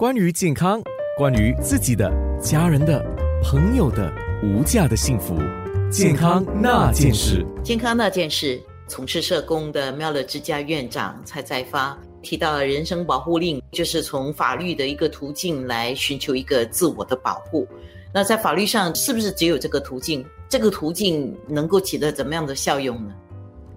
关于健康，关于自己的、家人的、朋友的无价的幸福，健康那件事。健康那件事，从事社工的妙乐之家院长蔡在发提到了人身保护令，就是从法律的一个途径来寻求一个自我的保护。那在法律上，是不是只有这个途径？这个途径能够起到怎么样的效用呢？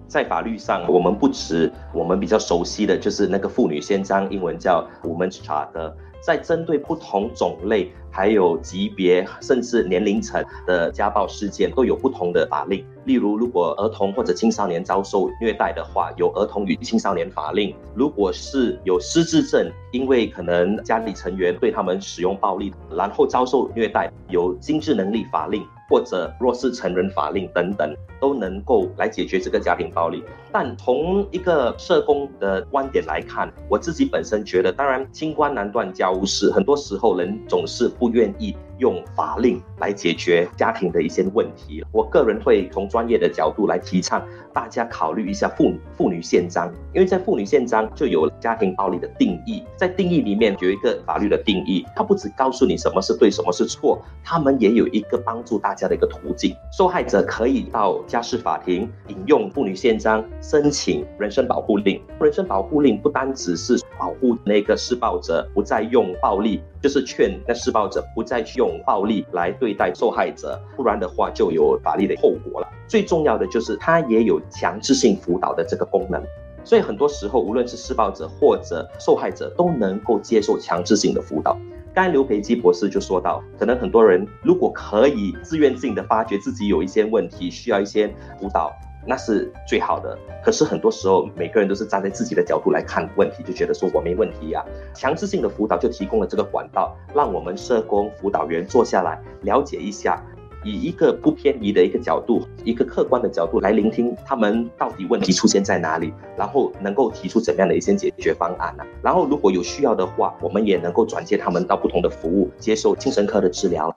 在法律上，我们不止我们比较熟悉的就是那个妇女宪章，英文叫 Women's Charter，在针对不同种类、还有级别甚至年龄层的家暴事件，都有不同的法令。例如，如果儿童或者青少年遭受虐待的话，有儿童与青少年法令；如果是有失智症，因为可能家里成员对他们使用暴力，然后遭受虐待，有心智能力法令。或者弱势成人法令等等，都能够来解决这个家庭暴力。但从一个社工的观点来看，我自己本身觉得，当然清官难断家务事，很多时候人总是不愿意用法令来解决家庭的一些问题。我个人会从专业的角度来提倡大家考虑一下妇妇女宪章，因为在妇女宪章就有家庭暴力的定义，在定义里面有一个法律的定义，它不只告诉你什么是对，什么是错，他们也有一个帮助大。家的一个途径，受害者可以到家事法庭引用妇女宪章申请人身保护令。人身保护令不单只是保护那个施暴者不再用暴力，就是劝那施暴者不再去用用暴力来对待受害者，不然的话就有法律的后果了。最重要的就是它也有强制性辅导的这个功能，所以很多时候无论是施暴者或者受害者都能够接受强制性的辅导。刚刘培基博士就说到，可能很多人如果可以自愿性的发觉自己有一些问题，需要一些辅导，那是最好的。可是很多时候，每个人都是站在自己的角度来看问题，就觉得说我没问题呀。强制性的辅导就提供了这个管道，让我们社工辅导员坐下来了解一下。以一个不偏离的一个角度，一个客观的角度来聆听他们到底问题出现在哪里，然后能够提出怎么样的一些解决方案呢？然后如果有需要的话，我们也能够转接他们到不同的服务，接受精神科的治疗。